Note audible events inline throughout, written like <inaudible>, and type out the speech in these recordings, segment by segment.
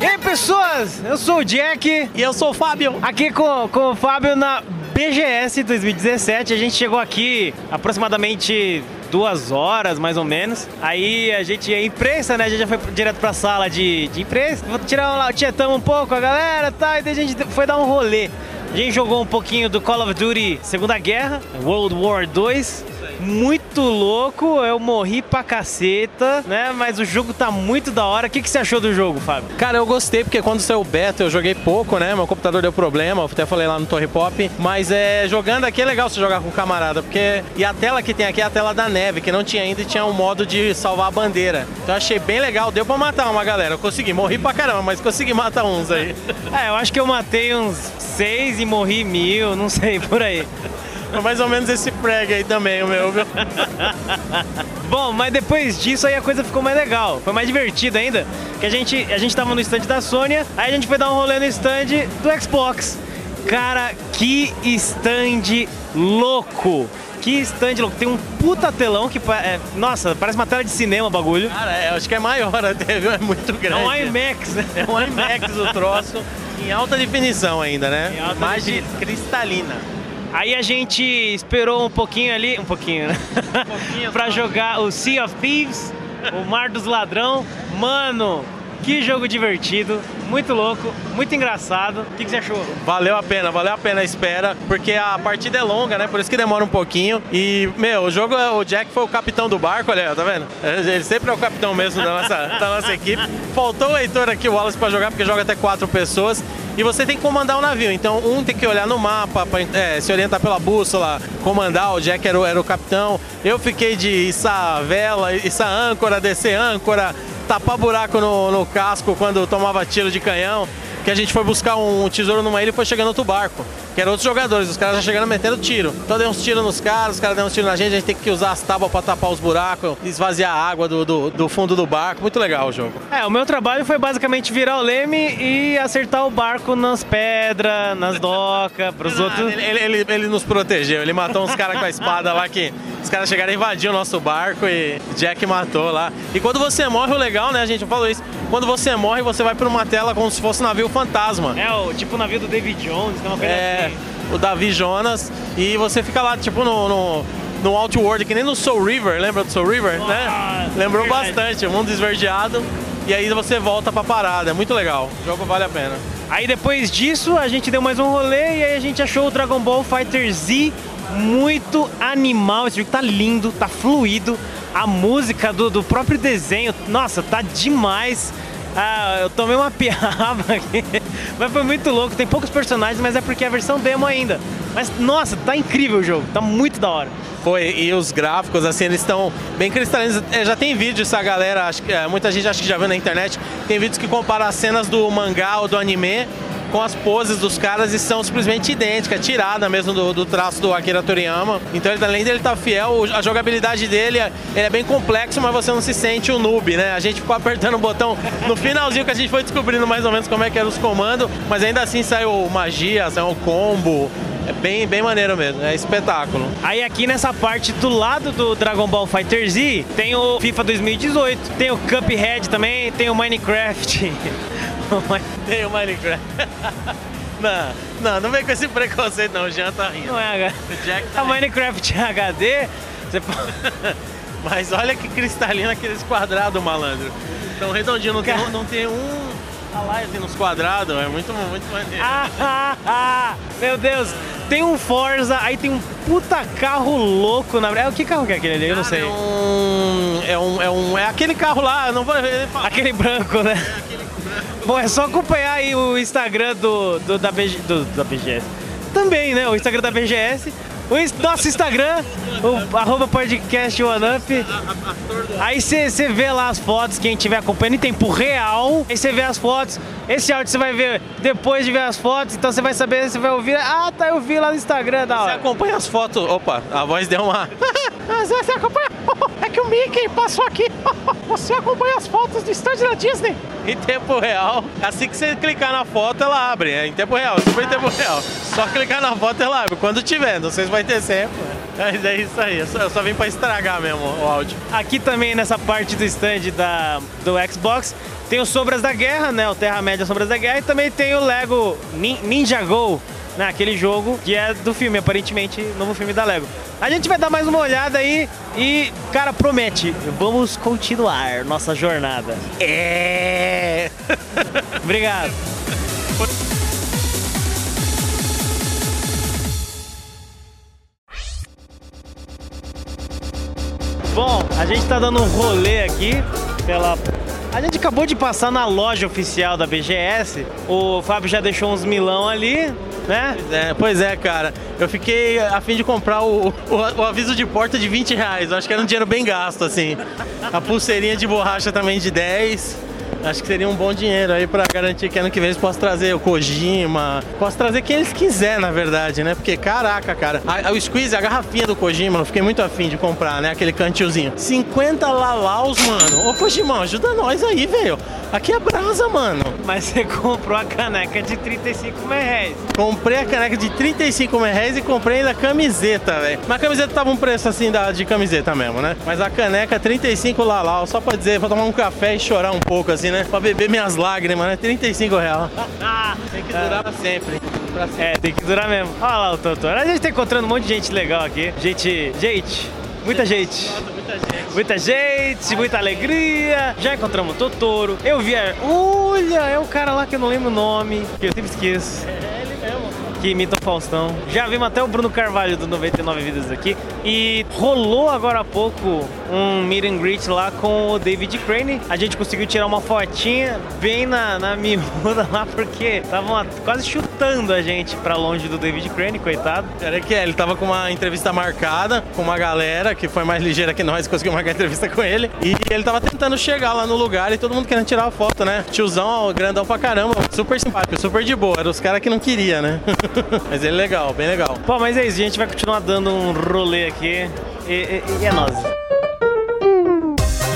E aí, pessoas? Eu sou o Jack. E eu sou o Fábio. Aqui com, com o Fábio na BGS 2017. A gente chegou aqui aproximadamente duas horas, mais ou menos. Aí a gente é imprensa, né? A gente já foi direto pra sala de, de imprensa. Vou tirar lá, tietamos um pouco a galera tá, e daí a gente foi dar um rolê. A gente jogou um pouquinho do Call of Duty Segunda Guerra, World War 2 muito louco, eu morri pra caceta, né? Mas o jogo tá muito da hora. O que, que você achou do jogo, Fábio? Cara, eu gostei porque quando saiu o beta eu joguei pouco, né? Meu computador deu problema, eu até falei lá no Torre Pop. Mas é, jogando aqui é legal você jogar com o camarada, porque. E a tela que tem aqui é a tela da neve, que não tinha ainda e tinha um modo de salvar a bandeira. Então eu achei bem legal, deu pra matar uma galera. Eu consegui, morri pra caramba, mas consegui matar uns aí. é, eu acho que eu matei uns seis e morri mil, não sei, por aí. É mais ou menos esse preg aí também, o meu, viu? <laughs> Bom, mas depois disso aí a coisa ficou mais legal. Foi mais divertido ainda. Que a gente, a gente tava no stand da Sony, aí a gente foi dar um rolê no stand do Xbox. Cara, que stand louco! Que stand louco. Tem um puta telão que. É, nossa, parece uma tela de cinema o bagulho. Cara, é, acho que é maior <laughs> até, viu? É muito grande. É um IMAX? É um IMAX o troço. Em alta definição ainda, né? Em alta Imagem cristalina. Aí a gente esperou um pouquinho ali, um pouquinho, né? Um pouquinho <laughs> pra jogar o Sea of Thieves, o Mar dos Ladrão. Mano, que jogo divertido, muito louco, muito engraçado. O que, que, você achou? Valeu a pena, valeu a pena a espera, porque a partida é longa, né? Por isso que demora um pouquinho. E, meu, o jogo, o Jack foi o capitão do barco, olha, tá vendo? Ele sempre é o capitão mesmo da nossa, da nossa equipe. Faltou o Heitor aqui, o Wallace, pra jogar, porque joga até quatro pessoas e você tem que comandar o navio. Então, um tem que olhar no mapa, pra, é, se orientar pela bússola, comandar. O Jack era o, era o capitão. Eu fiquei de içar vela, içar âncora, descer âncora, tapar buraco no, no casco quando tomava tiro de canhão que a gente foi buscar um tesouro numa ilha e foi chegando outro barco, que eram outros jogadores, os caras já chegando metendo tiro. Então deu uns tiros nos caras, os caras deu uns tiros na gente, a gente tem que usar as tábuas para tapar os buracos, esvaziar a água do, do, do, fundo do barco. Muito legal o jogo. É, o meu trabalho foi basicamente virar o leme e acertar o barco nas pedras, nas <laughs> docas, pros ah, outros. Ele, ele, ele, nos protegeu, ele matou uns caras com a espada lá que os caras chegaram a invadir o nosso barco e Jack matou lá. E quando você morre, o legal, né, a gente falou isso, quando você morre, você vai para uma tela como se fosse um navio fantasma. É, o tipo o navio do David Jones, uma coisa é, o Davi Jonas. E você fica lá, tipo, no, no, no Outworld, que nem no Soul River, lembra do Soul River? né? Lembrou verdade. bastante, o mundo esverdeado. E aí você volta pra parada, é muito legal. O jogo vale a pena. Aí depois disso, a gente deu mais um rolê e aí a gente achou o Dragon Ball Fighter Z muito animal. Esse jogo tá lindo, tá fluido. A música do, do próprio desenho, nossa, tá demais. Ah, eu tomei uma <laughs> piaba aqui, mas foi muito louco. Tem poucos personagens, mas é porque é a versão demo ainda. Mas nossa, tá incrível o jogo, tá muito da hora. Foi, e os gráficos, assim, eles estão bem cristalinos. É, já tem vídeo, essa galera, acho que, é, muita gente acho que já viu na internet. Tem vídeos que comparam as cenas do mangá ou do anime com as poses dos caras e são simplesmente idênticas, tirada mesmo do, do traço do Akira Toriyama. Então, ele, além dele estar tá fiel, a jogabilidade dele é, é bem complexo, mas você não se sente um noob, né? A gente ficou apertando o botão no finalzinho que a gente foi descobrindo mais ou menos como é que eram os comandos, mas ainda assim saiu magia, saiu combo, é bem, bem maneiro mesmo, é espetáculo. Aí aqui nessa parte do lado do Dragon Ball Fighter Z, tem o FIFA 2018, tem o Cuphead também, tem o Minecraft. <laughs> <laughs> tem o Minecraft. <laughs> Não, não, não vem com esse preconceito não, o Jean tá rindo. Não é H. O Jack tá A Minecraft HD, você <laughs> Mas olha que cristalino aqueles quadrados, malandro. Tão redondinho, não tem, não tem um a tem nos quadrados, é muito, muito maneiro. Ah, ah, ah, meu Deus, tem um Forza, aí tem um puta carro louco na verdade. Que carro que é aquele ali? Eu não sei. É um. É um. É, um, é aquele carro lá, não vou. Aquele branco, né? É aquele Bom, é só acompanhar aí o Instagram do, do, da, BG, do, da BGS. Também, né? O Instagram da BGS. O nosso Instagram, o arroba podcast OneUp. Aí você vê lá as fotos, quem estiver acompanhando em tempo real. Aí você vê as fotos. Esse áudio você vai ver depois de ver as fotos, então você vai saber, você vai ouvir. Ah, tá, eu vi lá no Instagram da hora. Você acompanha as fotos. Opa, a voz deu uma. <laughs> você acompanha. <laughs> É que o Mickey passou aqui. <laughs> Você acompanha as fotos do stand da Disney? Em tempo real. Assim que você clicar na foto, ela abre. É em tempo real, super em tempo real. Só clicar na foto, ela abre. Quando tiver, não sei se vai ter sempre. Mas é isso aí, eu só, eu só vim pra estragar mesmo o áudio. Aqui também nessa parte do stand da, do Xbox tem o Sobras da Guerra, né? O Terra-média Sobras da Guerra e também tem o Lego Ninja Go, né? Aquele jogo que é do filme, aparentemente, novo filme da Lego. A gente vai dar mais uma olhada aí e, cara, promete, vamos continuar nossa jornada. É! Obrigado. <laughs> Bom, a gente tá dando um rolê aqui pela. A gente acabou de passar na loja oficial da BGS. O Fábio já deixou uns milão ali, né? Pois é, pois é, cara. Eu fiquei a fim de comprar o, o, o aviso de porta de 20 reais. Eu acho que era um dinheiro bem gasto, assim. A pulseirinha de borracha também de 10. Acho que seria um bom dinheiro aí pra garantir que ano que vem eles possam trazer o Kojima. Posso trazer quem eles quiser, na verdade, né? Porque, caraca, cara. A, a, o squeeze, a garrafinha do Kojima, eu fiquei muito afim de comprar, né? Aquele cantilzinho. 50 lalaus, mano. Ô, Kojima, ajuda nós aí, velho. Aqui é brasa, mano. Mas você comprou a caneca de 35 reais. Comprei a caneca de 35 reais e comprei ainda a camiseta, velho. Mas a camiseta tava um preço assim da, de camiseta mesmo, né? Mas a caneca 35 lalau, só pra dizer, vou tomar um café e chorar um pouco assim, né? Pra beber minhas lágrimas, né? 35 reais. <laughs> tem que durar pra sempre. pra sempre. É, tem que durar mesmo. Olha lá o doutor. A gente tá encontrando um monte de gente legal aqui. Gente, gente, muita gente. Muita gente. Muita gente, muita alegria. Já encontramos o Totoro. Eu vi a... Olha, é o cara lá que eu não lembro o nome, que eu sempre esqueço. É. Que imita o Faustão. Já vimos até o Bruno Carvalho do 99 Vidas aqui. E rolou agora há pouco um meet and greet lá com o David Crane. A gente conseguiu tirar uma fotinha bem na, na miúda lá, porque estavam quase chutando a gente pra longe do David Crane, coitado. Era que é, ele tava com uma entrevista marcada com uma galera que foi mais ligeira que nós, <laughs> conseguiu marcar entrevista com ele. E ele tava tentando chegar lá no lugar e todo mundo querendo tirar a foto, né? Tiozão, grandão pra caramba, super simpático, super de boa. Era os caras que não queria, né? <laughs> <laughs> mas ele é legal, bem legal. Pô, mas é isso, a gente vai continuar dando um rolê aqui. E, e, e é nóis.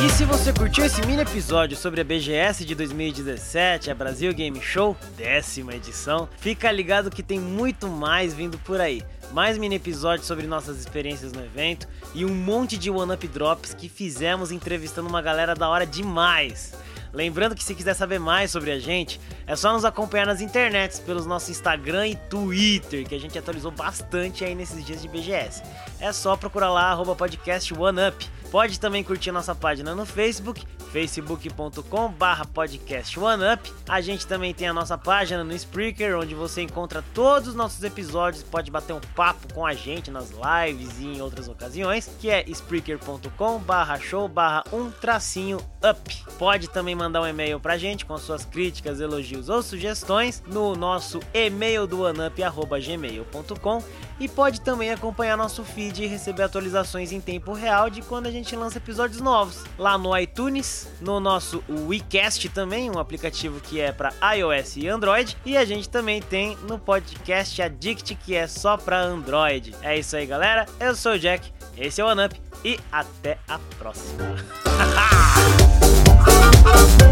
E se você curtiu esse mini episódio sobre a BGS de 2017, a Brasil Game Show, décima edição, fica ligado que tem muito mais vindo por aí. Mais mini episódios sobre nossas experiências no evento e um monte de one-up drops que fizemos entrevistando uma galera da hora demais. Lembrando que se quiser saber mais sobre a gente, é só nos acompanhar nas internets, pelos nossos Instagram e Twitter, que a gente atualizou bastante aí nesses dias de BGS. É só procurar lá, arroba podcast OneUp. Pode também curtir nossa página no Facebook, facebook.com barra podcast OneUp. A gente também tem a nossa página no Spreaker, onde você encontra todos os nossos episódios, pode bater um papo com a gente nas lives e em outras ocasiões, que é spreaker.com barra show barra um tracinho up. Pode também mandar um e-mail pra gente com suas críticas, elogios ou sugestões no nosso e-mail do oneup.gmail.com e pode também acompanhar nosso feed e receber atualizações em tempo real de quando a gente lança episódios novos lá no iTunes, no nosso WeCast também, um aplicativo que é para iOS e Android, e a gente também tem no podcast Addict que é só para Android. É isso aí, galera. Eu sou o Jack, esse é o OneUp e até a próxima. <laughs>